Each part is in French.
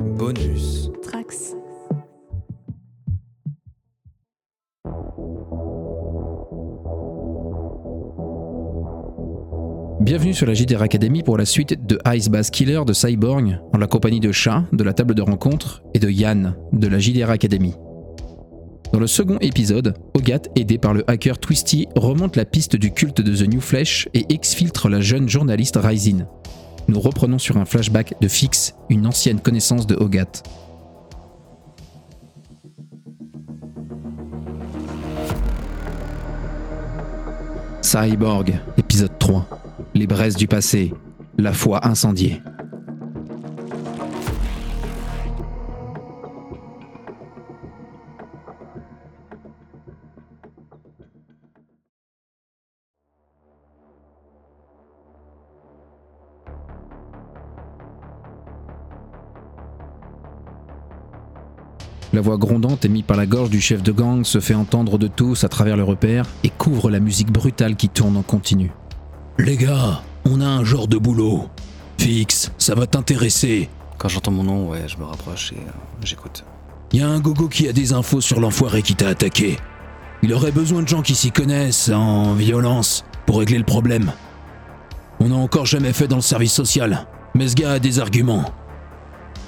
Bonus. Trax. Bienvenue sur la JDR Academy pour la suite de Ice Bass Killer de Cyborg en la compagnie de Chat de la table de rencontre et de Yann de la JDR Academy. Dans le second épisode, Hogat, aidé par le hacker Twisty, remonte la piste du culte de The New Flesh et exfiltre la jeune journaliste Ryzin. Nous reprenons sur un flashback de Fix, une ancienne connaissance de Hogat. Cyborg, épisode 3. Les braises du passé, la foi incendiée. La voix grondante émise par la gorge du chef de gang se fait entendre de tous à travers le repère et couvre la musique brutale qui tourne en continu. Les gars, on a un genre de boulot. Fixe, ça va t'intéresser. Quand j'entends mon nom, ouais, je me rapproche et euh, j'écoute. Y a un gogo qui a des infos sur l'enfoiré qui t'a attaqué. Il aurait besoin de gens qui s'y connaissent en violence pour régler le problème. On n'a encore jamais fait dans le service social, mais ce gars a des arguments.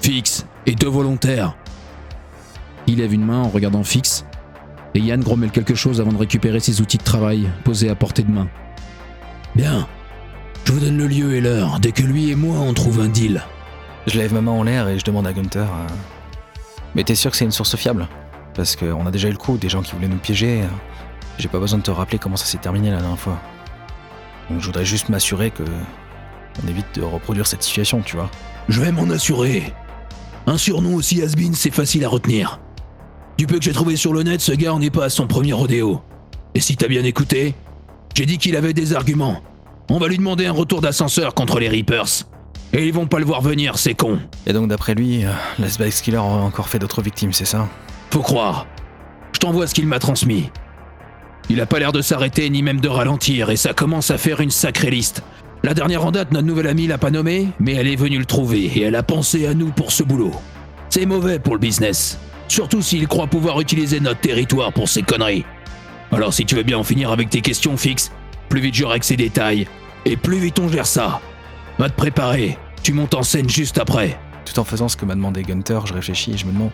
Fixe et deux volontaires. Il lève une main en regardant Fix, et Yann grommelle quelque chose avant de récupérer ses outils de travail posés à portée de main. Bien. Je vous donne le lieu et l'heure dès que lui et moi on trouve un deal. Je lève ma main en l'air et je demande à Gunter. euh, Mais t'es sûr que c'est une source fiable? Parce qu'on a déjà eu le coup, des gens qui voulaient nous piéger. euh, J'ai pas besoin de te rappeler comment ça s'est terminé la dernière fois. Donc je voudrais juste m'assurer que. On évite de reproduire cette situation, tu vois. Je vais m'en assurer. Un surnom aussi has-been, c'est facile à retenir. Du peu que j'ai trouvé sur le net, ce gars n'est pas à son premier rodéo. Et si t'as bien écouté, j'ai dit qu'il avait des arguments. On va lui demander un retour d'ascenseur contre les Reapers. Et ils vont pas le voir venir, c'est con. Et donc d'après lui, euh, la Spice Killer aurait encore fait d'autres victimes, c'est ça Faut croire. Je t'envoie ce qu'il m'a transmis. Il a pas l'air de s'arrêter ni même de ralentir, et ça commence à faire une sacrée liste. La dernière en date, notre nouvelle amie l'a pas nommé, mais elle est venue le trouver, et elle a pensé à nous pour ce boulot. C'est mauvais pour le business. Surtout s'il croit pouvoir utiliser notre territoire pour ses conneries. Alors si tu veux bien en finir avec tes questions fixes, plus vite j'aurai que ces détails, et plus vite on gère ça. Va te préparer, tu montes en scène juste après. Tout en faisant ce que m'a demandé Gunter, je réfléchis et je me demande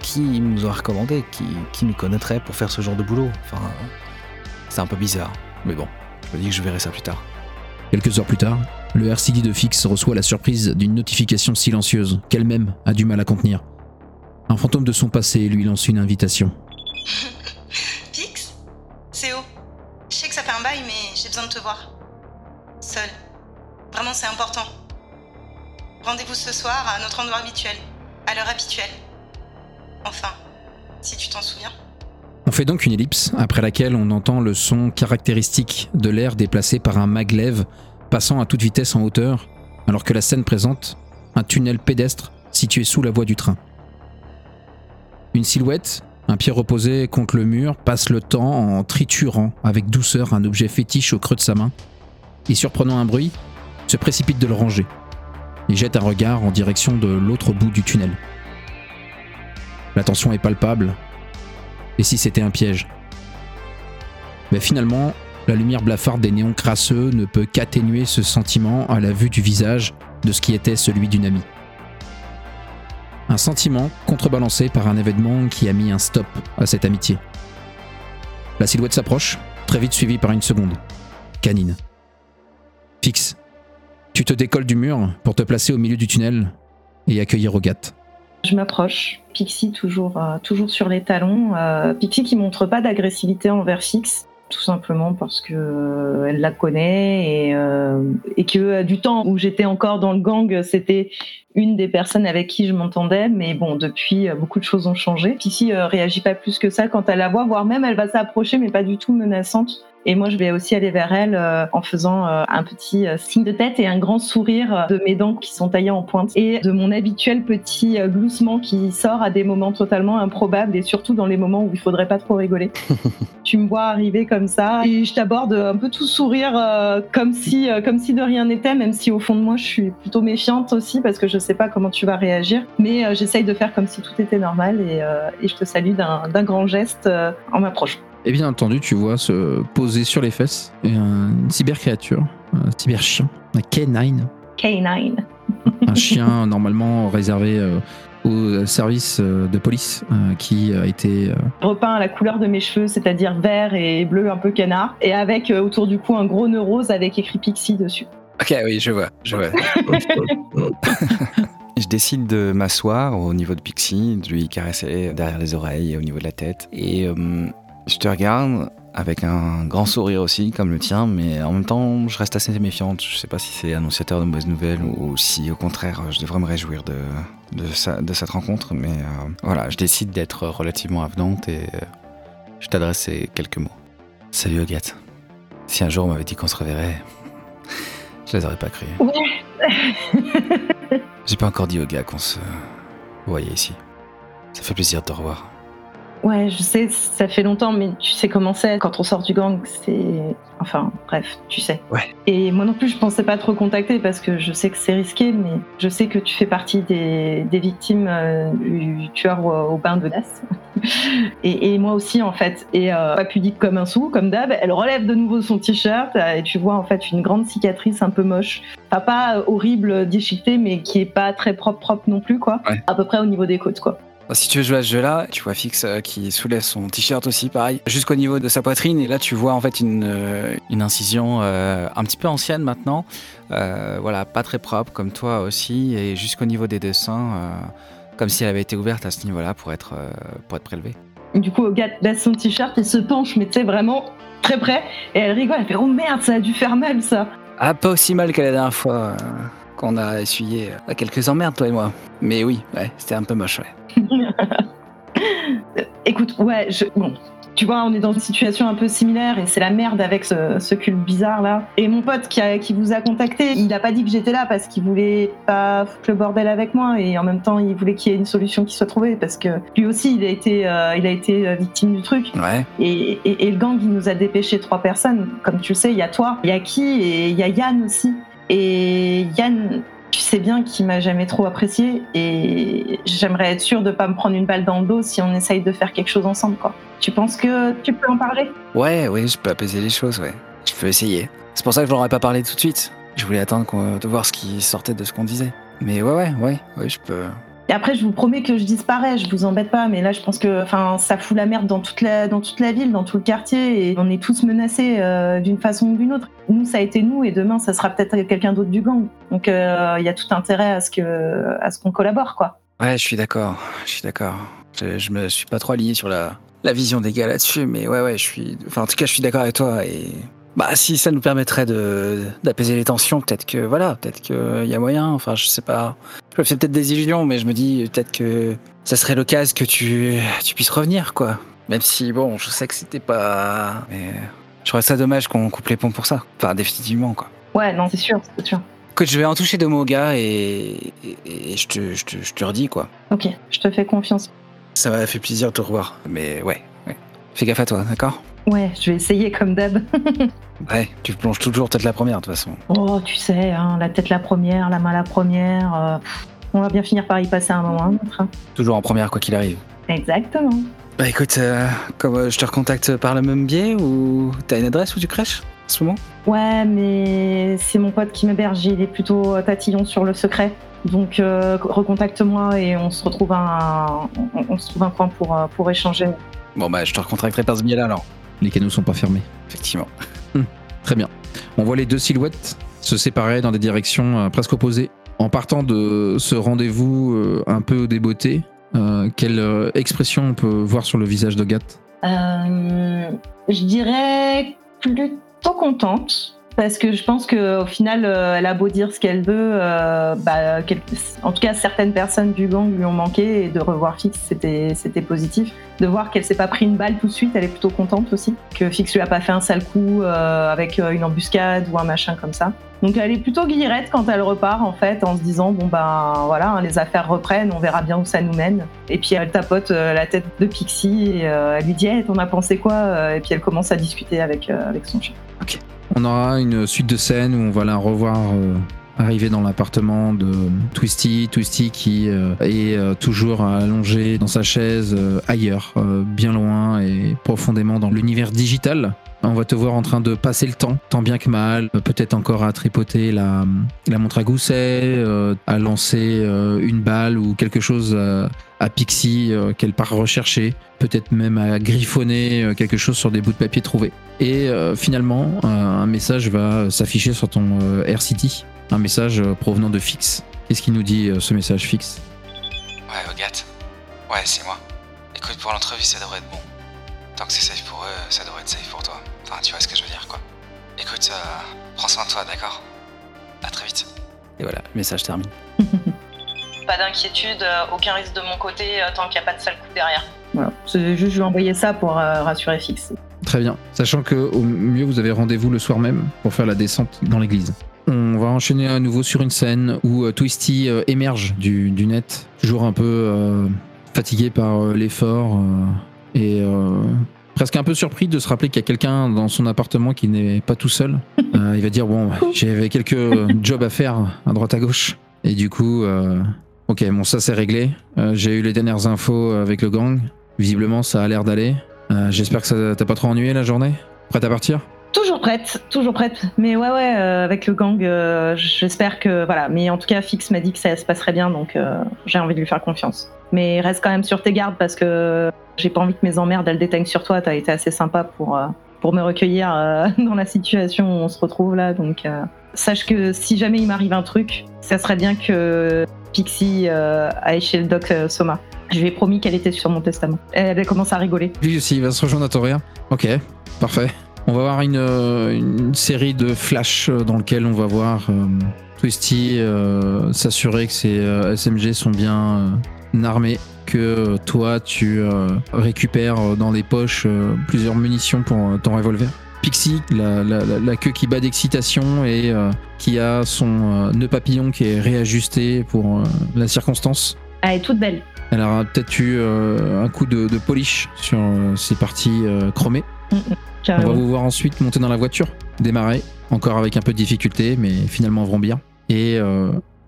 qui nous aurait recommandé, qui, qui nous connaîtrait pour faire ce genre de boulot. Enfin, c'est un peu bizarre. Mais bon, je me dis que je verrai ça plus tard. Quelques heures plus tard, le RCD de Fix reçoit la surprise d'une notification silencieuse qu'elle-même a du mal à contenir. Un fantôme de son passé lui lance une invitation. Pix C'est haut. Je sais que ça fait un bail, mais j'ai besoin de te voir. Seul. Vraiment, c'est important. Rendez-vous ce soir à notre endroit habituel, à l'heure habituelle. Enfin, si tu t'en souviens. On fait donc une ellipse, après laquelle on entend le son caractéristique de l'air déplacé par un maglev passant à toute vitesse en hauteur, alors que la scène présente un tunnel pédestre situé sous la voie du train. Une silhouette, un pied reposé contre le mur, passe le temps en triturant avec douceur un objet fétiche au creux de sa main, et surprenant un bruit, se précipite de le ranger, et jette un regard en direction de l'autre bout du tunnel. La tension est palpable, et si c'était un piège? Mais finalement, la lumière blafarde des néons crasseux ne peut qu'atténuer ce sentiment à la vue du visage de ce qui était celui d'une amie. Un sentiment contrebalancé par un événement qui a mis un stop à cette amitié. La silhouette s'approche, très vite suivie par une seconde. Canine. Fixe. Tu te décolles du mur pour te placer au milieu du tunnel et accueillir Rogat. Je m'approche. Pixie toujours, euh, toujours sur les talons. Euh, Pixie qui montre pas d'agressivité envers Fix, tout simplement parce que euh, elle la connaît et, que du temps où j'étais encore dans le gang, c'était une des personnes avec qui je m'entendais. Mais bon, depuis, euh, beaucoup de choses ont changé. Pixie euh, réagit pas plus que ça quand elle la voit, voire même elle va s'approcher, mais pas du tout menaçante. Et moi, je vais aussi aller vers elle euh, en faisant euh, un petit euh, signe de tête et un grand sourire de mes dents qui sont taillées en pointe et de mon habituel petit gloussement qui sort à des moments totalement improbables et surtout dans les moments où il faudrait pas trop rigoler. tu me vois arriver comme ça et je t'aborde un peu tout sourire comme si comme si de rien n'était, même si au fond de moi je suis plutôt méfiante aussi parce que je sais pas comment tu vas réagir. Mais euh, j'essaye de faire comme si tout était normal et, euh, et je te salue d'un grand geste euh, en m'approchant. Et bien entendu, tu vois se poser sur les fesses une cybercréature, un cyberchien, un K9, K9. un chien normalement réservé euh, au service euh, de police euh, qui a été euh, repeint à la couleur de mes cheveux, c'est-à-dire vert et bleu un peu canard, et avec euh, autour du cou un gros nœud rose avec écrit Pixie dessus. Ok, oui, je vois, je vois. je décide de m'asseoir au niveau de Pixie, de lui caresser derrière les oreilles et au niveau de la tête. Et euh, je te regarde avec un grand sourire aussi, comme le tien, mais en même temps, je reste assez méfiante. Je sais pas si c'est annonciateur de mauvaises nouvelles ou si au contraire, je devrais me réjouir de, de, sa- de cette rencontre. Mais euh, voilà, je décide d'être relativement avenante et euh, je t'adresse ces quelques mots. Salut Agathe. Si un jour on m'avait dit qu'on se reverrait, je les aurais pas cru. J'ai pas encore dit aux gars qu'on se voyait ici. Ça fait plaisir de te revoir. Ouais, je sais, ça fait longtemps, mais tu sais comment c'est. Quand on sort du gang, c'est. Enfin, bref, tu sais. Ouais. Et moi non plus, je pensais pas te recontacter parce que je sais que c'est risqué, mais je sais que tu fais partie des, des victimes euh, du tueur au, au bain de et, et moi aussi, en fait. Et euh, pas pudique comme un sou, comme d'hab, elle relève de nouveau son t-shirt euh, et tu vois en fait une grande cicatrice un peu moche. Enfin, pas euh, horrible, déchiquetée, mais qui est pas très propre, propre non plus, quoi. Ouais. À peu près au niveau des côtes, quoi. Bah, Si tu veux jouer à ce jeu-là, tu vois Fix euh, qui soulève son t-shirt aussi, pareil, jusqu'au niveau de sa poitrine. Et là, tu vois en fait une, euh, une incision euh, un petit peu ancienne maintenant. Euh, voilà, pas très propre comme toi aussi. Et jusqu'au niveau des dessins, euh, comme si elle avait été ouverte à ce niveau-là pour être, pour être prélevée. Du coup, Ogat baisse son t-shirt et se penche, mais tu sais, vraiment très près. Et elle rigole, elle fait Oh merde, ça a dû faire mal ça. Ah, pas aussi mal que la dernière fois qu'on a essuyé euh, quelques emmerdes, toi et moi. Mais oui, ouais, c'était un peu moche, ouais. Écoute, ouais, je. Bon. Tu vois, on est dans une situation un peu similaire et c'est la merde avec ce, ce culte bizarre là. Et mon pote qui, a- qui vous a contacté, il a pas dit que j'étais là parce qu'il voulait pas foutre le bordel avec moi et en même temps il voulait qu'il y ait une solution qui soit trouvée parce que lui aussi il a été, euh, il a été euh, victime du truc. Ouais, Et, et- et le gang, il nous a dépêché trois personnes. Comme tu le sais, il y a toi, il y a qui et il y a Yann aussi. Et Yann, tu sais bien qu'il m'a jamais trop apprécié et j'aimerais être sûre de pas me prendre une balle dans le dos si on essaye de faire quelque chose ensemble, quoi. Tu penses que tu peux en parler? Ouais, ouais, je peux apaiser les choses, ouais. Je peux essayer. C'est pour ça que je leur pas parlé tout de suite. Je voulais attendre de voir ce qui sortait de ce qu'on disait. Mais ouais, ouais, ouais, ouais, je peux. Et après, je vous promets que je disparais, je vous embête pas, mais là, je pense que, ça fout la merde dans toute la, dans toute la ville, dans tout le quartier, et on est tous menacés euh, d'une façon ou d'une autre. Nous, ça a été nous, et demain, ça sera peut-être quelqu'un d'autre du gang. Donc, euh, il y a tout intérêt à ce que, à ce qu'on collabore, quoi. Ouais, je suis d'accord. Je suis d'accord. Je, je me suis pas trop aligné sur la, la vision des gars là-dessus, mais ouais, ouais, je suis. Enfin, en tout cas, je suis d'accord avec toi. Et bah, si ça nous permettrait de d'apaiser les tensions, peut-être que voilà, peut-être qu'il y a moyen. Enfin, je sais pas. Je me fais peut-être des illusions, mais je me dis peut-être que ça serait l'occasion que tu tu puisses revenir, quoi. Même si bon, je sais que c'était pas. Mais je trouverais ça dommage qu'on coupe les ponts pour ça. Enfin, définitivement, quoi. Ouais, non, c'est sûr, c'est sûr. Écoute, je vais en toucher deux mots gars et, et, et je, te, je, te, je te redis, quoi. Ok, je te fais confiance. Ça m'a fait plaisir de te revoir. Mais ouais, ouais. Fais gaffe à toi, d'accord? Ouais, je vais essayer comme d'hab. Ouais, tu plonges toujours tête la première de toute façon. Oh, tu sais, hein, la tête la première, la main la première. euh, on va bien finir par y passer un moment. ou un autre, hein. Toujours en première quoi qu'il arrive. Exactement. Bah écoute, euh, comme euh, je te recontacte par le même biais ou t'as une adresse où tu crèches en ce moment? Ouais, mais c'est mon pote qui m'héberge, il est plutôt tatillon sur le secret. Donc recontacte-moi et on se retrouve un, on, on se trouve un coin pour, pour échanger. Bon bah je te recontacterai par ce biais-là alors. Les canaux sont pas fermés. Effectivement. Très bien. On voit les deux silhouettes se séparer dans des directions euh, presque opposées. En partant de ce rendez-vous euh, un peu déboté, euh, quelle euh, expression on peut voir sur le visage de Gat Euh, je dirais plutôt contente. Parce que je pense qu'au final, euh, elle a beau dire ce qu'elle veut, euh, bah, en tout cas, certaines personnes du gang lui ont manqué et de revoir Fix, c'était positif. De voir qu'elle s'est pas pris une balle tout de suite, elle est plutôt contente aussi. Que Fix lui a pas fait un sale coup euh, avec une embuscade ou un machin comme ça. Donc elle est plutôt guillerette quand elle repart en fait, en se disant bon ben voilà, hein, les affaires reprennent, on verra bien où ça nous mène. Et puis elle tapote la tête de Pixie et elle lui dit hey, t'en as pensé quoi Et puis elle commence à discuter avec avec son chien. On aura une suite de scènes où on va la revoir euh, arriver dans l'appartement de Twisty. Twisty qui euh, est euh, toujours allongé dans sa chaise ailleurs, bien loin et profondément dans l'univers digital. On va te voir en train de passer le temps, tant bien que mal, peut-être encore à tripoter la, montre à gousset, à lancer une balle ou quelque chose à, Pixie euh, qu'elle part rechercher, peut-être même à griffonner euh, quelque chose sur des bouts de papier trouvés. Et euh, finalement, euh, un message va s'afficher sur ton euh, Air City, un message euh, provenant de Fix. Qu'est-ce qui nous dit euh, ce message Fix? Ouais, Hogat. Ouais, c'est moi. Écoute, pour l'entrevue, ça devrait être bon. Tant que c'est safe pour eux, ça devrait être safe pour toi. Enfin, tu vois ce que je veux dire, quoi. Écoute, euh, prends soin de toi, d'accord? À très vite. Et voilà, le message termine. Pas d'inquiétude, euh, aucun risque de mon côté euh, tant qu'il n'y a pas de sale coup derrière. Voilà. C'est juste je envoyé ça pour euh, rassurer Fix. Très bien. Sachant que au mieux vous avez rendez-vous le soir même pour faire la descente dans l'église. On va enchaîner à nouveau sur une scène où euh, Twisty euh, émerge du, du net, toujours un peu euh, fatigué par euh, l'effort euh, et euh, presque un peu surpris de se rappeler qu'il y a quelqu'un dans son appartement qui n'est pas tout seul. Euh, il va dire bon, j'avais quelques jobs à faire à droite à gauche et du coup, euh, ok, bon ça c'est réglé. Euh, J'ai eu les dernières infos avec le gang. Visiblement ça a l'air d'aller. Euh, J'espère que ça t'a pas trop ennuyé la journée. Prête à partir? Toujours prête, toujours prête. Mais ouais, ouais, euh, avec le gang, j'espère que. Voilà. Mais en tout cas, Fix m'a dit que ça se passerait bien, donc j'ai envie de lui faire confiance. Mais reste quand même sur tes gardes parce que j'ai pas envie que mes emmerdes elles déteignent sur toi. T'as été assez sympa pour, pour me recueillir euh, dans la situation où on se retrouve là. Donc euh, sache que si jamais il m'arrive un truc, ça serait bien que Pixie euh, aille chez le doc Soma. Je lui ai promis qu'elle était sur mon testament. Elle, elle commence à rigoler. Lui aussi, il va se rejoindre à ton rire. Ok, parfait. On va avoir une, une série de flashs dans lequel on va voir Twisty s'assurer que ses SMG sont bien armés, que euh, toi tu euh, récupères euh, dans les poches plusieurs munitions pour ton revolver. Pixie, la, la- la- la queue qui bat d'excitation et euh, qui a son euh, nœud papillon qui est réajusté pour euh, la circonstance. Elle est toute belle. Elle aura peut-être eu un coup de, de polish sur ses parties chromées. On va vous voir ensuite monter dans la voiture, démarrer, encore avec un peu de difficulté, mais finalement bien. Et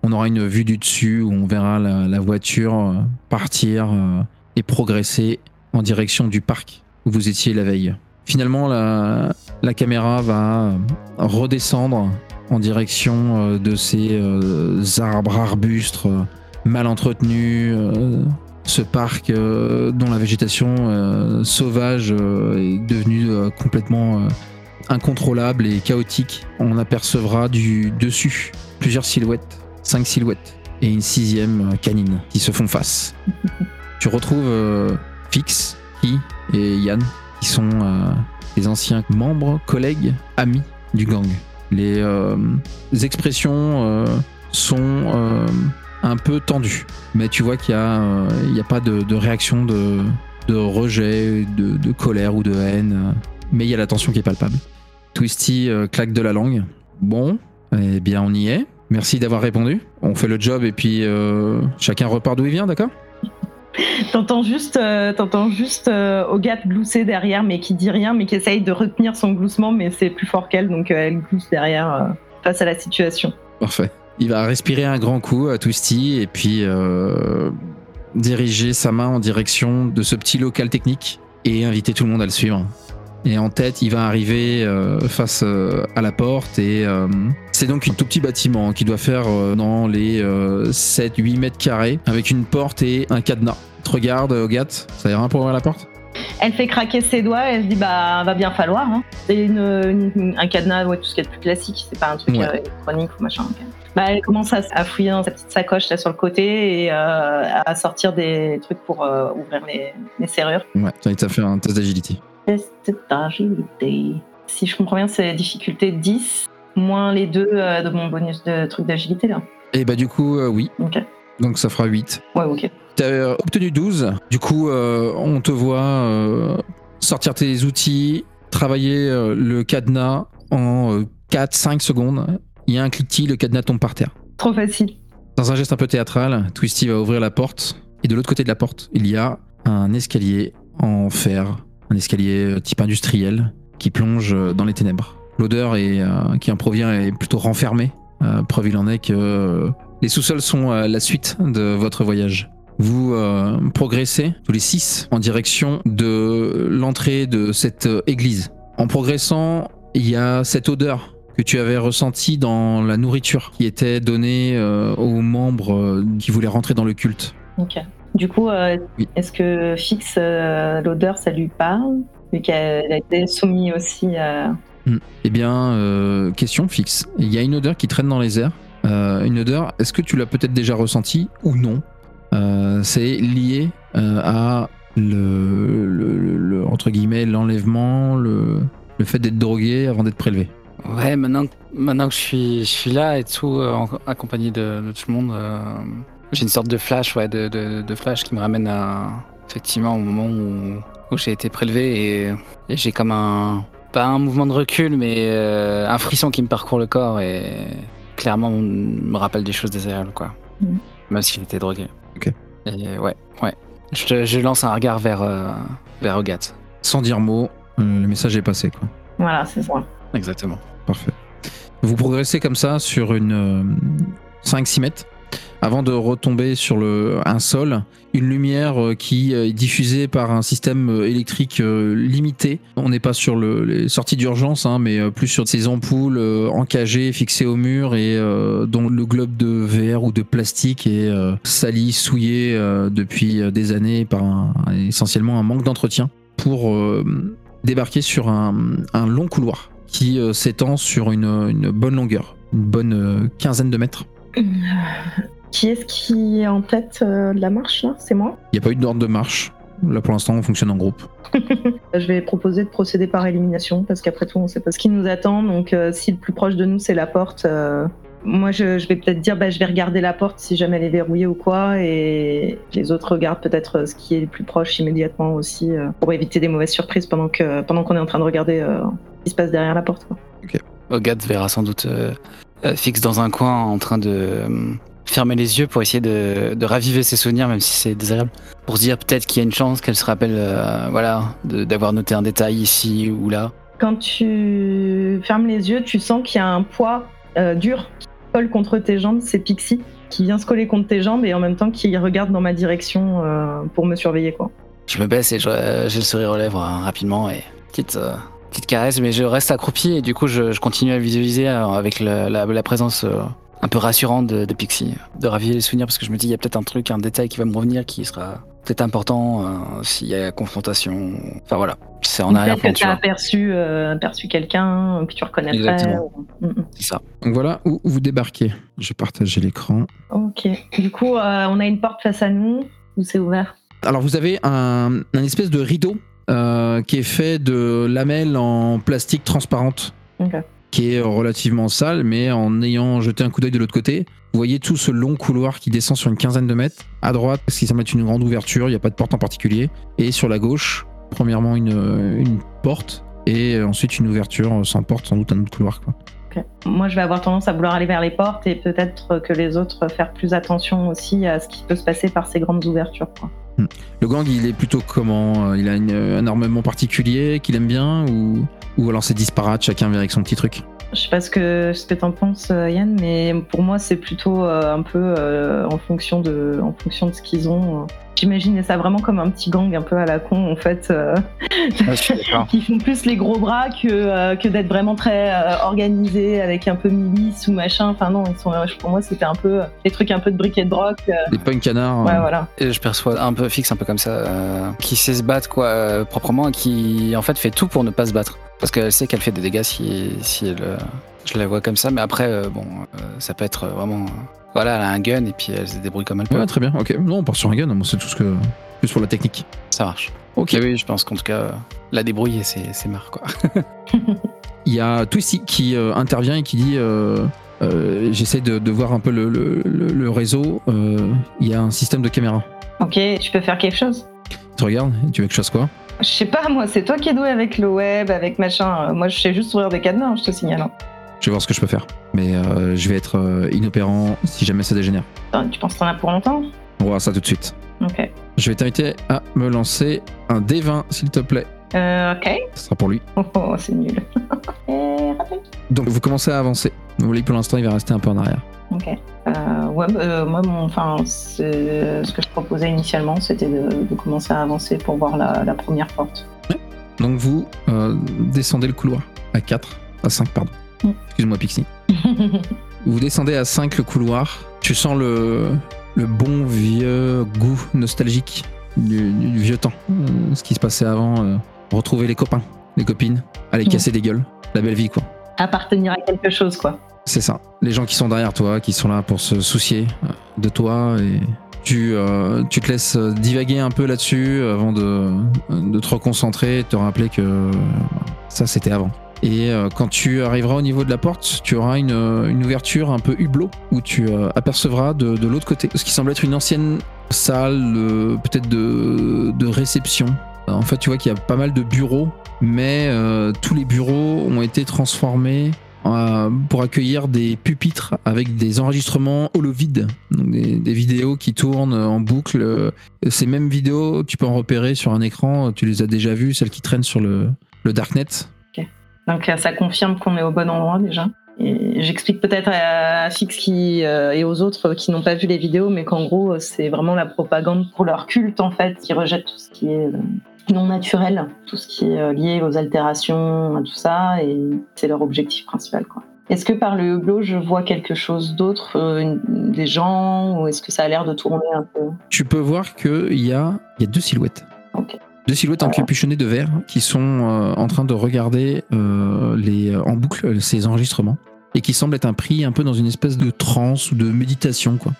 on aura une vue du dessus où on verra la, voiture euh, partir euh, et progresser en direction du parc où vous étiez la veille. Finalement, la, la caméra va euh, redescendre en direction de ces arbres, arbustes mal entretenus, ce parc dont la végétation sauvage est devenue complètement incontrôlable et chaotique. On apercevra du dessus plusieurs silhouettes, cinq silhouettes et une sixième euh, canine qui se font face. tu retrouves euh, Fix, Ki et Yann qui sont euh, les anciens membres, collègues, amis du gang. Les, euh, les expressions sont un peu tendues, mais tu vois qu'il n'y a, a pas de, de réaction de, de rejet, de, de colère ou de haine, mais il y a la tension qui est palpable. Twisty claque de la langue. Bon, eh bien on y est. Merci d'avoir répondu. On fait le job et puis euh, chacun repart d'où il vient, d'accord? T'entends juste, euh, t'entends juste euh, glousser derrière, mais qui dit rien, mais qui essaye de retenir son gloussement, mais c'est plus fort qu'elle, donc euh, elle glousse derrière euh, face à la situation. Parfait. Il va respirer un grand coup à Twisty et puis diriger sa main en direction de ce petit local technique et inviter tout le monde à le suivre. Et en tête, il va arriver euh, face euh, à la porte et euh, c'est donc un tout petit bâtiment qui doit faire dans les 7-8 mètres carrés avec une porte et un cadenas. Te regarde, Hogat, ça ira pour ouvrir la porte? Elle fait craquer ses doigts, elle se dit bah va bien falloir. Hein. C'est une, une- un cadenas, ouais, tout ce qui est de plus classique, c'est pas un truc Ouais. euh, électronique ou machin. Bah, elle commence à, à fouiller dans sa petite sacoche là sur le côté et euh, à sortir des trucs pour euh, ouvrir les, les serrures. Ouais, ça faire un test d'agilité. Test d'agilité. Si je comprends bien, c'est difficulté 10. Moins les deux euh, de mon bonus de truc d'agilité là. Et bah du coup, euh, oui. Ok. Donc ça fera 8. Ouais, ok. T'as euh, obtenu 12. Du coup, euh, on te voit euh, sortir tes outils, travailler le cadenas en 4-5 secondes. Il y a un cliquetis, le cadenas tombe par terre. Trop facile. Dans un geste un peu théâtral, Twisty va ouvrir la porte. Et de l'autre côté de la porte, il y a un escalier en fer, un escalier euh, type industriel qui plonge euh, dans les ténèbres. L'odeur euh, qui en provient est plutôt renfermée. Preuve il en est que les sous-sols sont la suite de votre voyage. Vous progressez tous les six en direction de l'entrée de cette église. En progressant, il y a cette odeur que tu avais ressentie dans la nourriture qui était donnée aux membres qui voulaient rentrer dans le culte. Ok. Du coup, euh, Oui. est-ce que fixe euh, l'odeur, ça lui parle Vu qu'elle a été soumise aussi à. Eh bien, euh, question fixe. Il y a une odeur qui traîne dans les airs. Euh, une odeur, est-ce que tu l'as peut-être déjà ressentie ou non Euh, C'est lié euh, à le, le- le- le- entre guillemets l'enlèvement, le, le fait d'être drogué avant d'être prélevé. Ouais, maintenant, maintenant que je suis, je suis là et tout, euh, accompagné de, de tout le monde, euh, j'ai une sorte de flash, ouais, de, de- de flash qui me ramène à, effectivement au moment où, où j'ai été prélevé et, et j'ai comme un, pas un mouvement de recul, mais euh, un frisson qui me parcourt le corps et clairement on me rappelle des choses désagréables, quoi. Mhm. Même si j'étais drogué. Ok. Et ouais, ouais. Je, je lance un regard vers, euh, vers Ogat. Sans dire mot, euh, le message est passé. Quoi. Voilà, c'est ça. Exactement. Parfait. Vous progressez comme ça sur une euh, 5-6 mètres avant de retomber sur le, un sol, une lumière euh, qui est diffusée par un système euh, électrique euh, limité. On n'est pas sur le- les sorties d'urgence, hein, mais euh, plus sur ces ampoules euh, encagées, fixées au mur et euh, dont le globe de verre ou de plastique est euh, sali, souillé euh, depuis euh, des années par un- essentiellement un manque d'entretien pour euh, débarquer sur un, long couloir qui euh, s'étend sur une, bonne longueur, une bonne euh, quinzaine de mètres. Qui est-ce qui est en tête euh, de la marche là? C'est moi? Il n'y a pas eu d'ordre de marche. Là, pour l'instant, on fonctionne en groupe. Je vais proposer de procéder par élimination parce qu'après tout, on sait pas ce qui nous attend. Donc, euh, si le plus proche de nous c'est la porte, euh, moi je, je vais peut-être dire bah, je vais regarder la porte si jamais elle est verrouillée ou quoi, et les autres regardent peut-être ce qui est le plus proche immédiatement aussi euh, pour éviter des mauvaises surprises pendant que pendant qu'on est en train de regarder euh, ce qui se passe derrière la porte. Quoi. Ogat verra sans doute euh, euh, fixe dans un coin en train de euh, fermer les yeux pour essayer de, de raviver ses souvenirs, même si c'est désagréable. Pour se dire peut-être qu'il y a une chance qu'elle se rappelle euh, voilà, d'avoir noté un détail ici ou là. Quand tu fermes les yeux, tu sens qu'il y a un poids euh, dur qui colle contre tes jambes. C'est Pixie qui vient se coller contre tes jambes et en même temps qui regarde dans ma direction euh, pour me surveiller. Quoi. Je me baisse et j'ai le sourire aux lèvres hein, rapidement et petite, euh, petite caresse, mais je reste accroupi et du coup je, je continue à visualiser avec la, la présence euh, un peu rassurante de, de Pixie, de raviver les souvenirs parce que je me dis il y a peut-être un truc, un détail qui va me revenir qui sera peut-être important euh, s'il y a confrontation. Enfin voilà, c'est en Peut-être arrière-plan, que tu tu as aperçu, euh, aperçu quelqu'un que tu reconnaîtrais. Exactement. ou- Mm, mm. C'est ça. Donc voilà où vous débarquez. Je vais partager l'écran. Ok. Du coup, euh, on a une porte face à nous où c'est ouvert? Alors vous avez un, un espèce de rideau euh, qui est fait de lamelles en plastique transparente, Ok. Qui est relativement sale, mais en ayant jeté un coup d'œil de l'autre côté, vous voyez tout ce long couloir qui descend sur une quinzaine de mètres. À droite, ce qui semble être une grande ouverture, il n'y a pas de porte en particulier. Et sur la gauche, premièrement une, une porte, et ensuite une ouverture sans porte, sans doute un autre couloir. Quoi. Moi, je vais avoir tendance à vouloir aller vers les portes et peut-être que les autres faire plus attention aussi à ce qui peut se passer par ces grandes ouvertures. quoi. Le gang, il est plutôt comment? Il a une- un armement particulier qu'il aime bien ou, ou alors c'est disparate, chacun vient avec son petit truc Je sais pas ce que, ce que t'en penses, euh, Yann, mais pour moi, c'est plutôt euh, un peu euh, en, fonction de, en fonction de ce qu'ils ont. euh. J'imaginais ça vraiment comme un petit gang un peu à la con, en fait, euh, je suis d'accord. qui font plus les gros bras que, euh, que d'être vraiment très euh, organisés avec un peu milice ou machin. Enfin, non, ils sont, pour moi, c'était un peu des trucs un peu de briquet de broc. euh, Des punk canards ouais, euh, voilà. Et je perçois un peu fixe, un peu comme ça, euh, qui sait se battre quoi, euh, proprement, et qui en fait fait tout pour ne pas se battre. Parce qu'elle sait qu'elle fait des dégâts si, si elle, euh, je la vois comme ça, mais après, euh, bon, euh, ça peut être vraiment. euh, voilà, elle a un gun et puis elle se débrouille comme elle peut. Ouais, très bien, ok. Non, on part sur un gun, moi c'est tout ce que. Plus pour la technique. Ça marche. Ok. Et oui, je pense qu'en tout cas, euh, la débrouiller, c'est c'est marre quoi. Il y a Twisty qui euh, intervient et qui dit euh, euh, J'essaie de, de voir un peu le, le- le- le réseau. Euh, Il y a un système de caméra. Ok, tu peux faire quelque chose? Tu regardes Tu veux que je fasse quoi? Je sais pas, moi, c'est toi qui es doué avec le web, avec machin. Moi, je sais juste ouvrir des cadenas, hein, je te signale. hein. Je vais voir ce que je peux faire. Mais euh, je vais être euh, inopérant si jamais ça dégénère. Attends, Tu penses que t'en as pour longtemps? On va voir ça tout de suite. Ok. Je vais t'inviter à me lancer un D20, s'il te plaît. Euh, ok. Ce sera pour lui. Oh, oh, c'est nul. Et. Donc vous commencez à avancer. Vous voyez, pour l'instant, il va rester un peu en arrière. Ok. Euh, ouais, bah, euh, moi, mon, ce que je proposais initialement, c'était de, de commencer à avancer pour voir la, la première porte. Donc vous euh, descendez le couloir à 4, à 5, pardon. Mm. Excuse-moi, Pixie. Vous descendez à 5 le couloir. Tu sens le, le bon vieux goût nostalgique du, du vieux temps. Ce qui se passait avant. retrouver les copains, les copines, aller Mm. casser des gueules. La belle vie, quoi. Appartenir à quelque chose, quoi. C'est ça. Les gens qui sont derrière toi, qui sont là pour se soucier euh, de toi et tu, euh, tu te laisses euh, divaguer un peu là-dessus avant de, de te reconcentrer et te rappeler que ça c'était avant. Et quand tu arriveras au niveau de la porte, tu auras une, une ouverture un peu hublot où tu apercevras de, de l'autre côté ce qui semble être une ancienne salle, peut-être de, de réception. En fait, tu vois qu'il y a pas mal de bureaux, mais tous les bureaux ont été transformés euh, pour accueillir des pupitres avec des enregistrements holovides, donc des, vidéos qui tournent en boucle. Ces mêmes vidéos, tu peux en repérer sur un écran, tu les as déjà vues, celles qui traînent sur le, Darknet. Donc euh, ça confirme qu'on est au bon endroit déjà. J'explique peut-être à Fix qui, euh, et aux autres qui n'ont pas vu les vidéos, mais qu'en gros c'est vraiment la propagande pour leur culte en fait, qui rejette tout ce qui est non naturel, tout ce qui est euh, lié aux altérations, à tout ça, et c'est leur objectif principal quoi. Est-ce que par le hublot je vois quelque chose d'autre, euh, des gens, ou est-ce que ça a l'air de tourner un peu? Tu peux voir qu'il y a, il y a deux silhouettes. Deux silhouettes encapuchonnées de verre qui sont euh, en train de regarder euh, les, en boucle ces enregistrements et qui semblent être un pris un peu dans une espèce de transe ou de méditation quoi.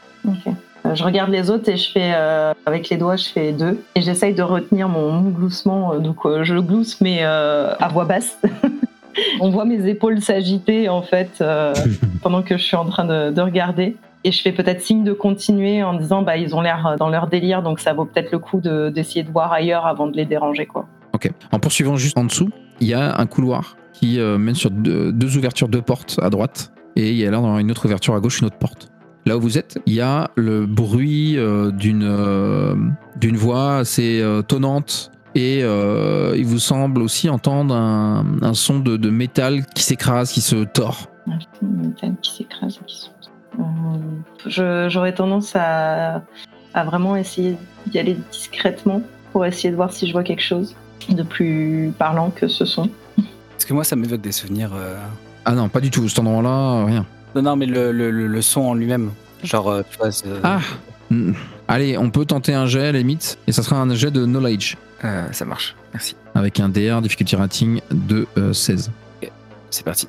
Euh, Je regarde les autres et je fais euh, avec les doigts, je fais deux et j'essaye de retenir mon, mon gloussement. euh, Donc euh, je glousse mais euh, à voix basse. On voit mes épaules s'agiter en fait pendant que je suis en train de, de regarder. Et je fais peut-être signe de continuer en disant bah ils ont l'air dans leur délire donc ça vaut peut-être le coup de- d'essayer de voir ailleurs avant de les déranger quoi. Ok. En poursuivant juste en dessous, il y a un couloir qui mène sur deux, deux ouvertures, deux portes à droite, et il y a là dans une autre ouverture à gauche, une autre porte. Là où vous êtes, il y a le bruit euh, d'une euh, d'une voix assez euh, tonnante, et euh, il vous semble aussi entendre un, un son de, de métal qui s'écrase, qui se tord. Un métal qui s'écrase et qui. Euh, je- J'aurais tendance à, à vraiment essayer d'y aller discrètement pour essayer de voir si je vois quelque chose de plus parlant que ce son. Parce que moi, ça m'évoque des souvenirs. euh, Ah non, pas du tout, cet endroit-là, rien. Non, non, mais le, le, le- le son en lui-même. Genre, euh, tu vois. c'est- Ah Hmm. Allez, on peut tenter un jet à la limite, et ça sera un jet de knowledge, Euh, ça marche. Merci. avec un DR difficulty rating de euh, 16. C'est parti.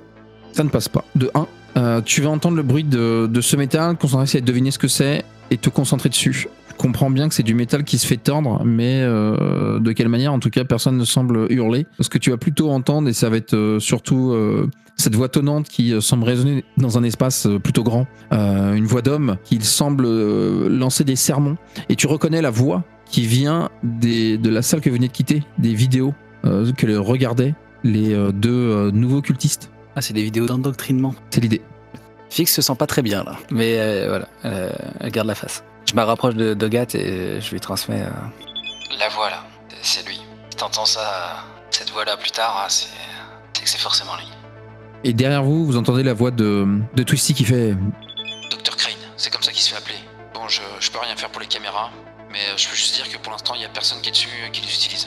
Ça ne passe pas. De 1, euh, tu vas entendre le bruit de, de ce métal, concentrer à deviner ce que c'est et te concentrer dessus. Tu comprends bien que c'est du métal qui se fait tordre, mais euh, de quelle manière? En tout cas, personne ne semble hurler. Ce que tu vas plutôt entendre, et ça va être euh, surtout euh, cette voix tonnante qui euh, semble résonner dans un espace euh, plutôt grand, Euh, une voix d'homme qui semble lancer des sermons. Et tu reconnais la voix qui vient des, de la salle que vous venez de quitter, des vidéos euh, que regardaient les deux nouveaux cultistes. Ah, c'est des vidéos d'endoctrinement. C'est l'idée. Fix se sent pas très bien là. Mais euh, voilà, euh, elle garde la face. Je me rapproche de, de Gat et je lui transmets. euh, La voix là, c'est lui. Si t'entends ça, cette voix là plus tard, c'est c'est que c'est forcément lui. Et derrière vous, vous entendez la voix de, de Twisty qui fait Docteur Crane, c'est comme ça qu'il se fait appeler. Bon, je, je peux rien faire pour les caméras, mais euh, je peux juste dire que pour l'instant, il y a personne qui est dessus euh, qui les utilise.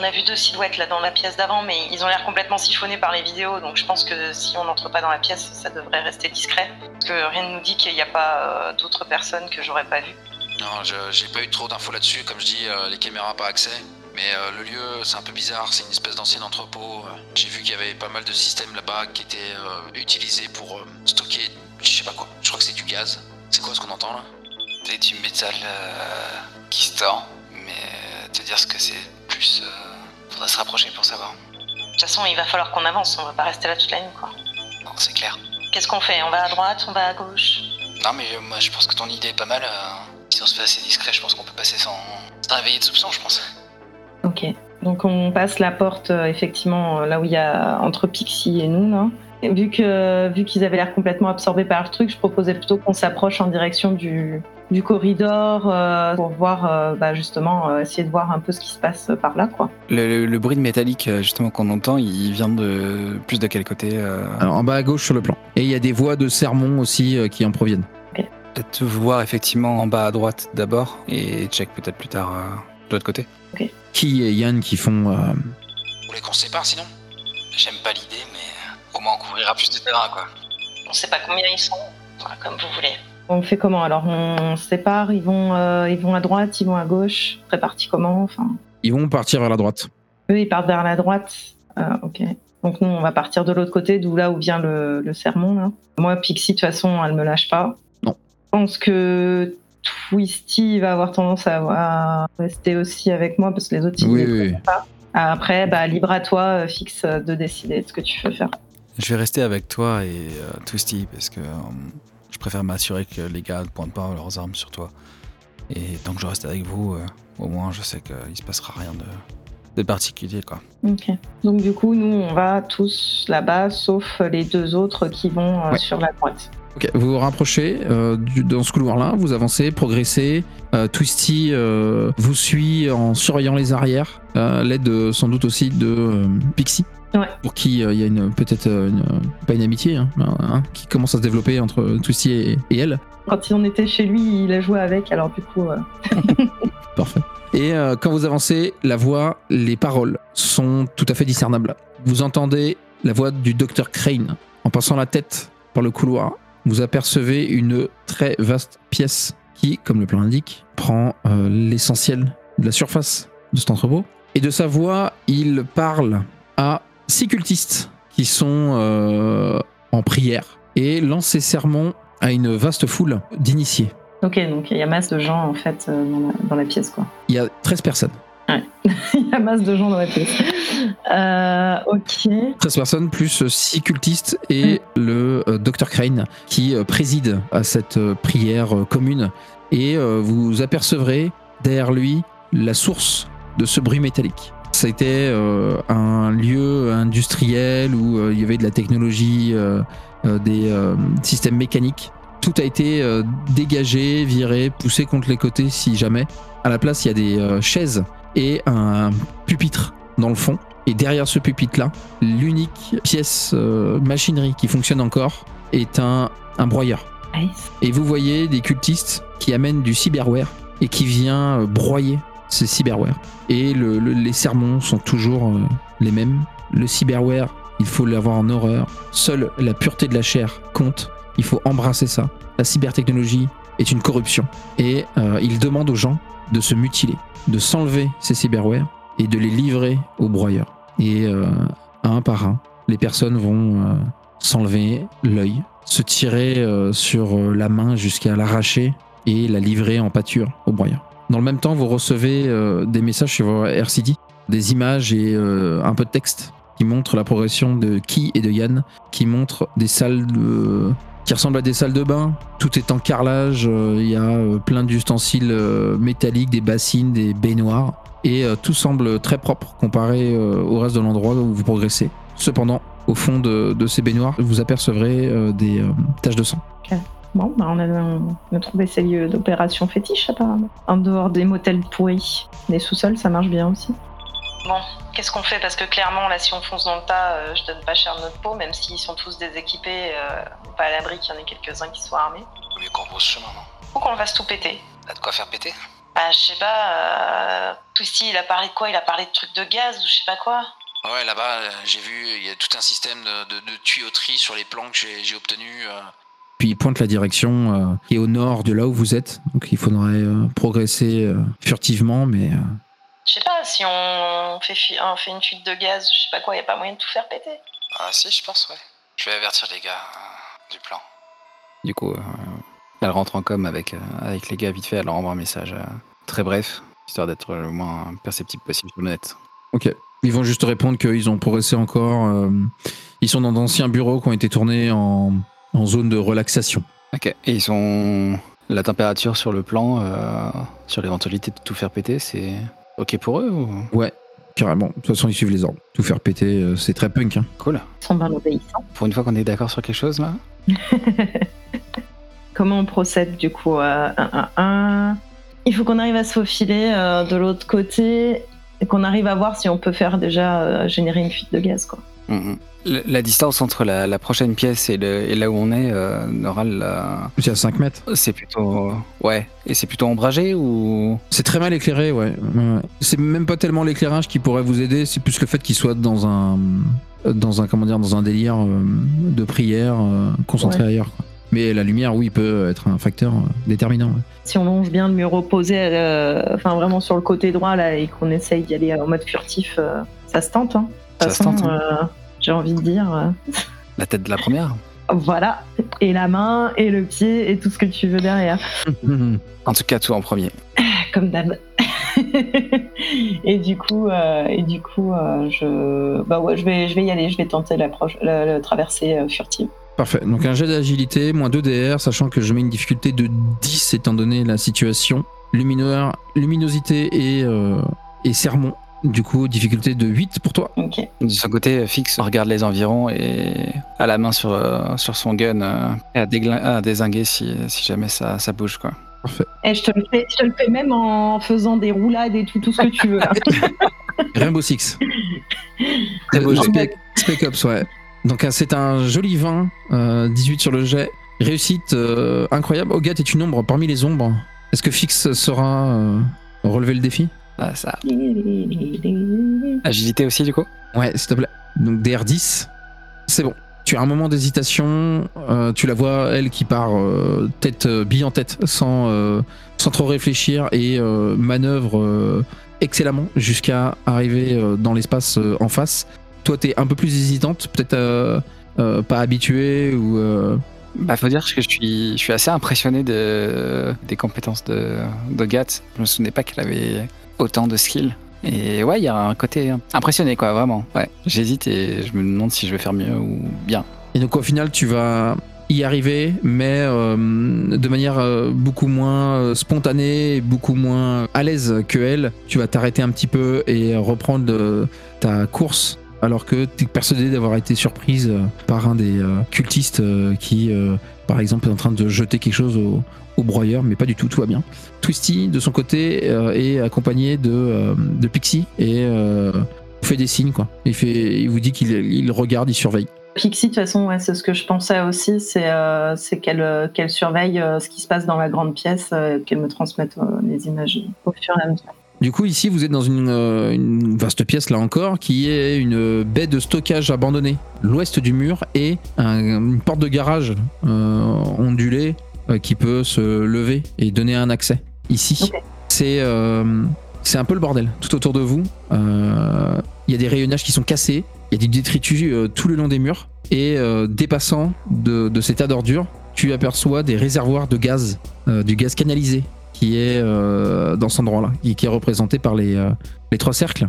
On a vu deux silhouettes là dans la pièce d'avant, mais ils ont l'air complètement siphonnés par les vidéos, donc je pense que si on n'entre pas dans la pièce, ça devrait rester discret. Parce que rien ne nous dit qu'il n'y a pas euh, d'autres personnes que j'aurais pas vues. Non, je- j'ai pas eu trop d'infos là-dessus. Comme je dis, euh, les caméras pas accès. Mais euh, le lieu, c'est un peu bizarre. C'est une espèce d'ancien entrepôt. Euh, J'ai vu qu'il y avait pas mal de systèmes là-bas qui étaient euh, utilisés pour euh, stocker, je sais pas quoi. Je crois que c'est du gaz. C'est quoi ce qu'on entend là? C'est du métal euh, qui se tord. Mais te dire ce que c'est plus, faudrait se rapprocher pour savoir. toute façon, il va falloir qu'on avance, on va pas rester là toute la nuit, quoi. Non, c'est clair. Qu'est-ce qu'on fait? On va à droite, on va à gauche? Non, mais euh, moi, je pense que ton idée est pas mal. euh, si on se fait assez discret, je pense qu'on peut passer sans, sans réveiller de soupçon, je pense. Ok. Donc on passe la porte euh, effectivement euh, là où il y a entre Pixie et nous là. Et vu que vu qu'ils avaient l'air complètement absorbés par le truc, je proposais plutôt qu'on s'approche en direction du, du corridor euh, pour voir euh, bah, justement euh, essayer de voir un peu ce qui se passe par là quoi. Le, le- le bruit de métallique justement qu'on entend, il vient de plus de quel côté euh, Alors, en bas à gauche sur le plan. Et il y a des voix de sermon aussi euh, qui en proviennent. Peut-être voir effectivement en bas à droite d'abord et check peut-être plus tard euh, de l'autre côté. Qui et Yann qui font. euh, Vous voulez qu'on se sépare sinon J'aime pas l'idée, mais euh, au moins on couvrira plus de terrain, quoi. On sait pas combien ils sont, Voilà, comme vous voulez. On fait comment alors? On, se sépare, ils vont euh, ils vont à droite, ils vont à gauche, répartis comment enfin? Ils vont partir vers la droite. Eux ils partent vers la droite. Ah, ok. Donc nous on va partir de l'autre côté, d'où là où vient le, le sermon là. Moi Pixie de toute façon elle me lâche pas. Non. Je pense que Twisty va avoir tendance à, à rester aussi avec moi parce que les autres ils Oui, les oui, pas. Après bah libre à toi euh, fixe euh, de décider de ce que tu veux faire. Je vais rester avec toi et euh, Twisty parce que euh, je préfère m'assurer que les gars ne pointent pas leurs armes sur toi. Et tant que je reste avec vous, euh, au moins je sais qu'il se passera rien de, de particulier quoi. Ok. Donc du coup nous on va tous là-bas sauf les deux autres qui vont euh, Ouais. sur la droite. Ok, vous vous rapprochez euh, du- dans ce couloir-là, vous avancez, progressez. Euh, Twisty euh, vous suit en surveillant les arrières, l'aide sans doute aussi de Pixie. Ouais. Pour qui il y a une peut-être pas une amitié, hein, hein, qui commence à se développer entre Twisty et, et elle. Quand on était chez lui il a joué avec alors du coup Parfait. Et quand vous avancez, la voix, les paroles sont tout à fait discernables. Vous entendez la voix du docteur Crane. En passant la tête par le couloir, vous apercevez une très vaste pièce qui, comme le plan l'indique, prend euh, l'essentiel de la surface de cet entrepôt. Et de sa voix, il parle à six cultistes qui sont euh, en prière et lance ses sermons à une vaste foule d'initiés. Ok, donc il y a masse de gens en fait euh, dans, la, dans la pièce quoi. Il y a 13 personnes. Il y a masse de gens dans la pièce. Euh, ok. 13 personnes plus 6 cultistes et le euh, Dr Crane qui euh, préside à cette euh, prière euh, commune. Et euh, vous apercevrez derrière lui la source de ce bruit métallique. C'était euh, un lieu industriel où euh, il y avait de la technologie, euh, euh, des euh, systèmes mécaniques. Tout a été euh, dégagé, viré, poussé contre les côtés si jamais. À la place, il y a des euh, chaises et un pupitre dans le fond. Et derrière ce pupitre-là, l'unique pièce euh, machinerie qui fonctionne encore est un, un broyeur. Nice. Et vous voyez des cultistes qui amènent du cyberware et qui vient euh, broyer ces cyberware. Et le- le- les sermons sont toujours euh, les mêmes. Le cyberware, il faut l'avoir en horreur. Seule la pureté de la chair compte. Il faut embrasser ça. La cybertechnologie est une corruption. Et euh, il demande aux gens de se mutiler, de s'enlever ces cyberware et de les livrer aux broyeurs. Et euh, un par un, les personnes vont euh, s'enlever l'œil, se tirer euh, sur la main jusqu'à l'arracher et la livrer en pâture aux broyeurs. Dans le même temps, vous recevez des messages sur vos RCD, des images et un peu de texte qui montrent la progression de Ki et de Yann, qui montrent des salles de- qui ressemblent à des salles de bain. Tout est en carrelage, euh, il y a euh, plein d'ustensiles euh, métalliques, des bassines, des baignoires, et tout semble très propre comparé au reste de l'endroit où vous progressez. Cependant, au fond de, ces baignoires, vous apercevrez des taches de sang. Bon, bah on, a, trouvé ces lieux d'opération fétiche apparemment. En dehors des motels pourris, les sous-sols ça marche bien aussi. Bon, qu'est-ce qu'on fait? Parce que clairement, là, si on fonce dans le tas, euh, je donne pas cher de notre peau, même s'ils sont tous déséquipés, euh, pas à l'abri qu'il y en ait quelques-uns qui soient armés. Vaut mieux qu'on brousse chemin, non? Faut qu'on le fasse tout péter. T'as de quoi faire péter? Bah, je sais pas, euh, Twisty, il a parlé de quoi? Il a parlé de trucs de gaz ou je sais pas quoi Ouais, là-bas, euh, j'ai vu, il y a tout un système de, de- de tuyauterie sur les plans que j'ai j'ai obtenu. euh. Puis il pointe la direction euh, qui est au nord de là où vous êtes. Donc il faudrait euh, progresser euh, furtivement, mais euh, Je sais pas, si on fait, fu- on fait une fuite de gaz, je sais pas quoi, y a pas moyen de tout faire péter. Ah si, je pense, ouais. Je vais avertir les gars euh, du plan. Du coup, euh, elle rentre en com avec, euh, avec les gars vite fait, elle leur envoie un message euh, très bref, histoire d'être le moins perceptible possible sur le net. ok. Ils vont juste répondre qu'ils ont progressé encore. euh, ils sont dans d'anciens bureaux qui ont été tournés en, en zone de relaxation. Ok. Et ils sont. La température sur le plan, euh, sur l'éventualité de tout faire péter, c'est ok pour eux ou... Ouais, carrément. De toute façon, ils suivent les ordres. Tout faire péter, euh, c'est très punk. Hein. Cool. Ils sont bien obéissants. Pour une fois qu'on est d'accord sur quelque chose là? Comment on procède du coup euh, un, un, un? Il faut qu'on arrive à se faufiler euh, de l'autre côté et qu'on arrive à voir si on peut faire déjà euh, générer une fuite de gaz. Quoi. Mhm. La distance entre la, la prochaine pièce et, le- et là où on est, euh, C'est à 5 mètres. c'est plutôt. Ouais. Et c'est plutôt ombragé ou? C'est très mal éclairé, ouais. Ouais. C'est même pas tellement l'éclairage qui pourrait vous aider, c'est plus le fait qu'il soit dans un, dans un, comment dire, dans un délire euh, de prière euh, concentré Ouais. ailleurs. quoi. Mais la lumière, oui, peut être un facteur euh, déterminant. ouais. Si on longe bien le mur opposé, euh, enfin vraiment sur le côté droit là, et qu'on essaye d'y aller en mode furtif, euh, ça se tente. Hein. De toute Ça se tente, hein. Euh, j'ai envie de dire, euh, La tête de la première voilà, et la main, et le pied, et tout ce que tu veux derrière. En tout cas, tout en premier. comme d'hab. et du coup, euh, et du coup, euh, je, bah ouais, je vais, je vais y aller. Je vais tenter l'approche, la, la traversée euh, furtive. Parfait. Donc un jet d'agilité, moins 2 DR, sachant que je mets une difficulté de 10 étant donné la situation. Lumineur, luminosité et, euh, et sermon. Du coup, difficulté de 8 pour toi. Ok. De son côté, Fix regarde les environs et a la main sur, euh, sur son gun euh, et à, déglin- à désinguer si, si jamais ça, ça bouge. Quoi. Et je te le fais, je te le fais même en faisant des roulades et tout, tout ce que tu veux. là. Rainbow Six. Très beau. Spec, Spec Ops, ouais. Donc euh, c'est un joli 20, euh, 18 sur le jet. Réussite euh, incroyable. Ogat est une ombre parmi les ombres. Est-ce que Fix saura euh, relever le défi? Ah, ça. Agilité aussi, du coup Ouais, s'il te plaît. Donc DR10, c'est bon. Tu as un moment d'hésitation, euh, tu la vois, elle qui part euh, tête, euh, bille en tête, sans, euh, sans trop réfléchir et euh, manœuvre euh, excellemment jusqu'à arriver euh, dans l'espace euh, en face. Toi, t'es un peu plus hésitante, peut-être euh, euh, pas habituée ou. euh, Bah, faut dire que je suis, je suis assez impressionné de, des compétences de, de Gat. Je me souvenais pas qu'elle avait autant de skills. Et ouais, il y a un côté impressionné, quoi, vraiment. Ouais, j'hésite et je me demande si je vais faire mieux ou bien. Et donc au final, tu vas y arriver, mais euh, de manière euh, beaucoup moins euh, spontanée beaucoup moins à l'aise que elle. Tu vas t'arrêter un petit peu et reprendre ta course. Alors que tu es persuadé d'avoir été surprise par un des cultistes qui, par exemple, en train de jeter quelque chose au, broyeur, mais pas du tout, tout va bien. Twisty, de son côté, euh, est accompagné de, euh, Pixie et euh, fait des signes. Il, vous dit qu'il il regarde, il surveille. Pixie, de toute façon, c'est ce que je pensais aussi, c'est qu'elle surveille ce qui se passe dans la grande pièce, euh, qu'elle me transmette les images au fur et à mesure. Du coup, ici, vous êtes dans une, euh, une vaste pièce, là encore, qui est une baie de stockage abandonnée. L'ouest du mur et un- une porte de garage euh, ondulée euh, qui peut se lever et donner un accès. Ici, c'est euh, c'est un peu le bordel tout autour de vous. Il y a des rayonnages qui sont cassés, il y a du détritus tout le long des murs. Et dépassant de, de ces tas d'ordures, tu aperçois des réservoirs de gaz, du gaz canalisé qui est euh, dans cet endroit-là, qui, qui est représenté par les, euh, les trois cercles.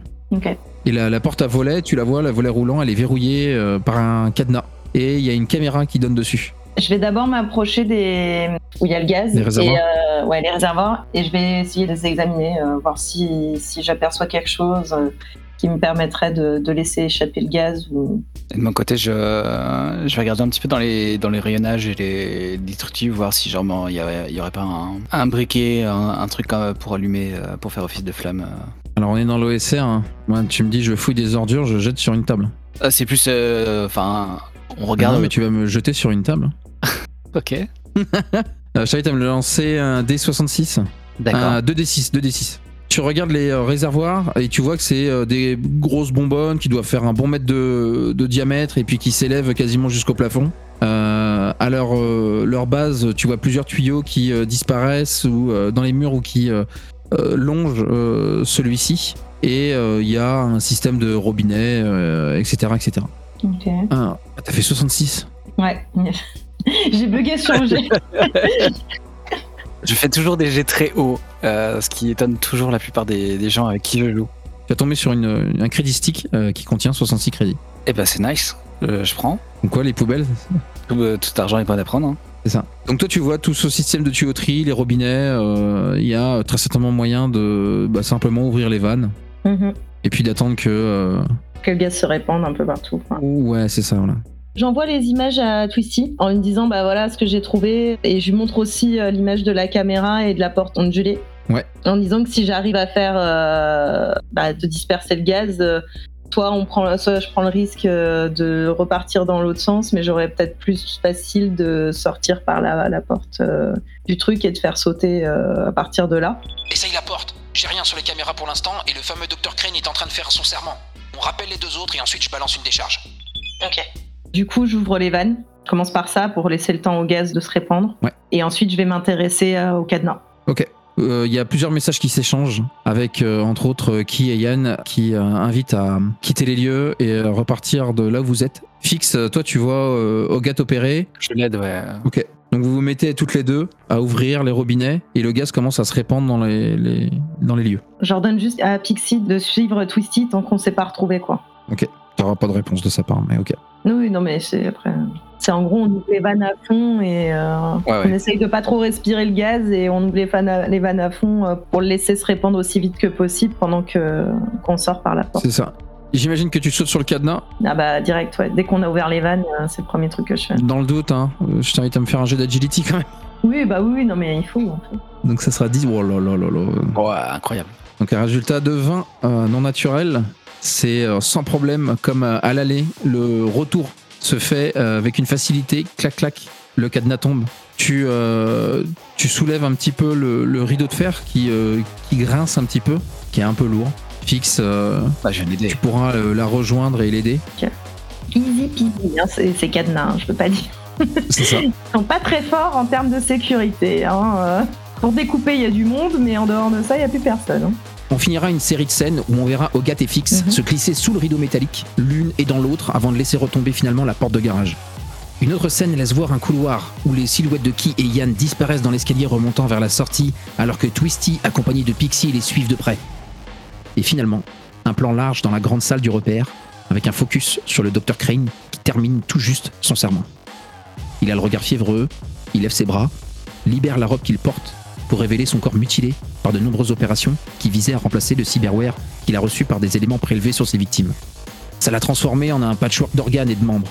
Et la, la porte à volet, tu la vois, la volet roulant, elle est verrouillée euh, par un cadenas. Et il y a une caméra qui donne dessus. Je vais d'abord m'approcher des où il y a le gaz Les réservoirs. et ouais les réservoirs et je vais essayer de les examiner, voir si, si j'aperçois quelque chose qui me permettrait de, de laisser échapper le gaz ou Et de mon côté, je, je vais regarder un petit peu dans les, dans les rayonnages et les détritus, voir si genre il y, aurait- il y aurait pas un, un briquet, un, un truc euh, pour allumer, euh, pour faire office de flamme. euh. Alors on est dans l'OSR. hein. Moi, tu me dis, je fouille des ordures, je jette sur une table. Ah, c'est plus, euh, enfin, on Regarde, regarde. mais tu vas me jeter sur une table. Ok, Euh, Charlie, tu vas me lancer un D66. d'accord. Un 2D6, 2D6. Tu regardes les euh, réservoirs et tu vois que c'est euh, des grosses bonbonnes qui doivent faire un bon mètre de, de diamètre et puis qui s'élèvent quasiment jusqu'au plafond. Euh, à leur, euh, leur base, tu vois plusieurs tuyaux qui euh, disparaissent ou euh, dans les murs ou qui longent euh, celui-ci. Et euh, il y a un système de robinet, euh, etc., etc. Ok. Ah, t'as fait 66 Ouais. J'ai bugué sur le jet. Je fais toujours des jets très hauts, euh, ce qui étonne toujours la plupart des, des gens avec qui je joue. Tu vas tomber sur une, un crédit stick euh, qui contient 66 crédits. Eh ben c'est nice, Euh, je prends. Donc quoi, les poubelles? Tout, euh, cet argent est pas à prendre. hein. C'est ça. Donc toi, tu vois tout ce système de tuyauterie, les robinets. euh, Il y a très certainement moyen de bah, simplement ouvrir les vannes Mhm. et puis d'attendre que. euh, Que le gaz se répande un peu partout. quoi. Ouais, c'est ça. Voilà. J'envoie les images à Twisty en lui disant bah voilà ce que j'ai trouvé et je lui montre aussi euh, l'image de la caméra et de la porte ondulée. Ouais. En disant que si j'arrive à faire euh, bah, de disperser le gaz, euh, soit on prend, soit je prends le risque euh, de repartir dans l'autre sens, mais j'aurais peut-être plus facile de sortir par la, la porte euh, du truc et de faire sauter euh, à partir de là. Essaye la porte. J'ai rien sur les caméras pour l'instant et le fameux Dr Crane est en train de faire son serment. On rappelle les deux autres et ensuite je balance une décharge. Ok. Du coup, j'ouvre les vannes. Je commence par ça pour laisser le temps au gaz de se répandre. Ouais. Et ensuite, je vais m'intéresser euh, au cadenas. Ok. Euh, Il y a plusieurs messages qui s'échangent avec, euh, entre autres, euh, Ki et Yann qui euh, invitent à quitter les lieux et euh, repartir de là où vous êtes. Fix, euh, toi, tu vois euh, Hogat opérer. Je l'aide, ouais. Ok. Donc vous vous mettez toutes les deux à ouvrir les robinets et le gaz commence à se répandre dans les, les- dans les lieux. J'ordonne juste à Pixie de suivre Twisty tant qu'on ne s'est pas retrouvé quoi. Tu n'auras pas de réponse de sa part, mais ok. Oui, non, mais c'est après. C'est en gros, on ouvre les vannes à fond et euh, Ouais, on ouais. essaye de pas trop respirer le gaz et on ouvre les vannes à, les vannes à fond euh, pour le laisser se répandre aussi vite que possible pendant que qu'on sort par la porte. C'est ça. J'imagine que tu sautes sur le cadenas. Ah bah direct, ouais. Dès qu'on a ouvert les vannes, euh, c'est le premier truc que je fais. Dans le doute, hein, euh, je t'invite à me faire un jeu d'agility quand même. Oui, bah oui, oui, non mais il faut. en fait. Donc ça sera 10. Oh là là là là. Ouais, incroyable. Donc un résultat de 20 euh, non naturel, c'est euh, sans problème comme euh, à l'aller. Le retour se fait euh, avec une facilité, clac clac, le cadenas tombe. Tu, euh, tu soulèves un petit peu le, le rideau de fer qui, euh, qui grince un petit peu, qui est un peu lourd. Fixe, euh, Bah, je d'aider. tu pourras euh, la rejoindre et l'aider. Easy peasy, hein, ces, ces cadenas, hein, je peux pas dire. C'est ça. Ils sont pas très forts en termes de sécurité. Hein, euh. Pour découper, il y a du monde, mais en dehors de ça, il n'y a plus personne. On finira une série de scènes où on verra Hogat et Fix Mhm. se glisser sous le rideau métallique, l'une et dans l'autre, avant de laisser retomber finalement la porte de garage. Une autre scène laisse voir un couloir où les silhouettes de Ki et Yann disparaissent dans l'escalier remontant vers la sortie, alors que Twisty, accompagné de Pixie, les suivent de près. Et finalement, un plan large dans la grande salle du repère, avec un focus sur le Dr Crane qui termine tout juste son serment. Il a le regard fiévreux, il lève ses bras, libère la robe qu'il porte pour révéler son corps mutilé par de nombreuses opérations qui visaient à remplacer le cyberware qu'il a reçu par des éléments prélevés sur ses victimes. Ça l'a transformé en un patchwork d'organes et de membres.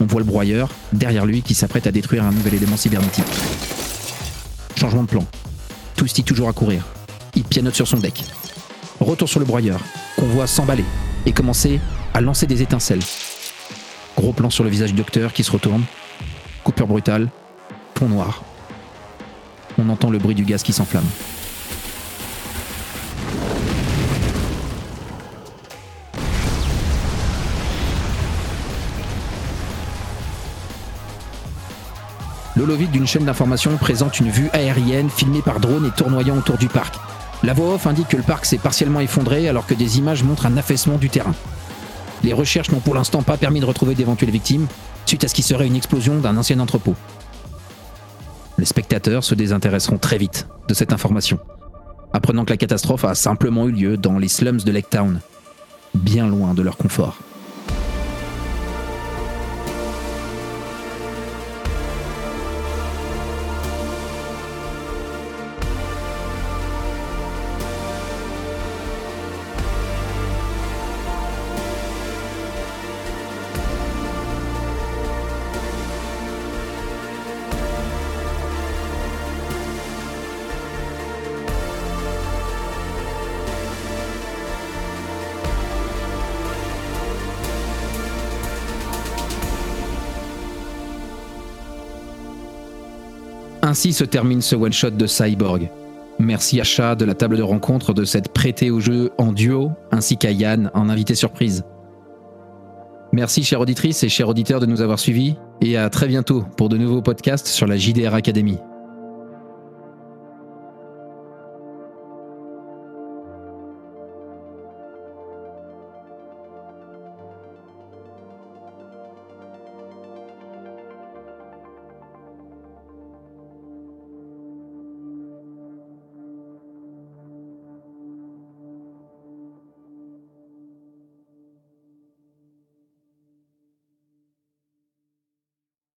On voit le broyeur, derrière lui, qui s'apprête à détruire un nouvel élément cybernétique. Changement de plan. Twisty toujours à courir. Il pianote sur son deck. Retour sur le broyeur, qu'on voit s'emballer et commencer à lancer des étincelles. Gros plan sur le visage du docteur qui se retourne. Coupure brutale. Pont noir. On entend le bruit du gaz qui s'enflamme. L'holovid d'une chaîne d'information présente une vue aérienne filmée par drone et tournoyant autour du parc. La voix off indique que le parc s'est partiellement effondré alors que des images montrent un affaissement du terrain. Les recherches n'ont pour l'instant pas permis de retrouver d'éventuelles victimes suite à ce qui serait une explosion d'un ancien entrepôt. Les spectateurs se désintéresseront très vite de cette information, apprenant que la catastrophe a simplement eu lieu dans les slums de Lake Town, bien loin de leur confort. Ainsi se termine ce one-shot de Cyborg. Merci à Chat de la table de rencontre de s'être prêté au jeu en duo, ainsi qu'à Yann en invité surprise. Merci chère auditrice et chers auditeurs de nous avoir suivis, et à très bientôt pour de nouveaux podcasts sur la JDR Academy.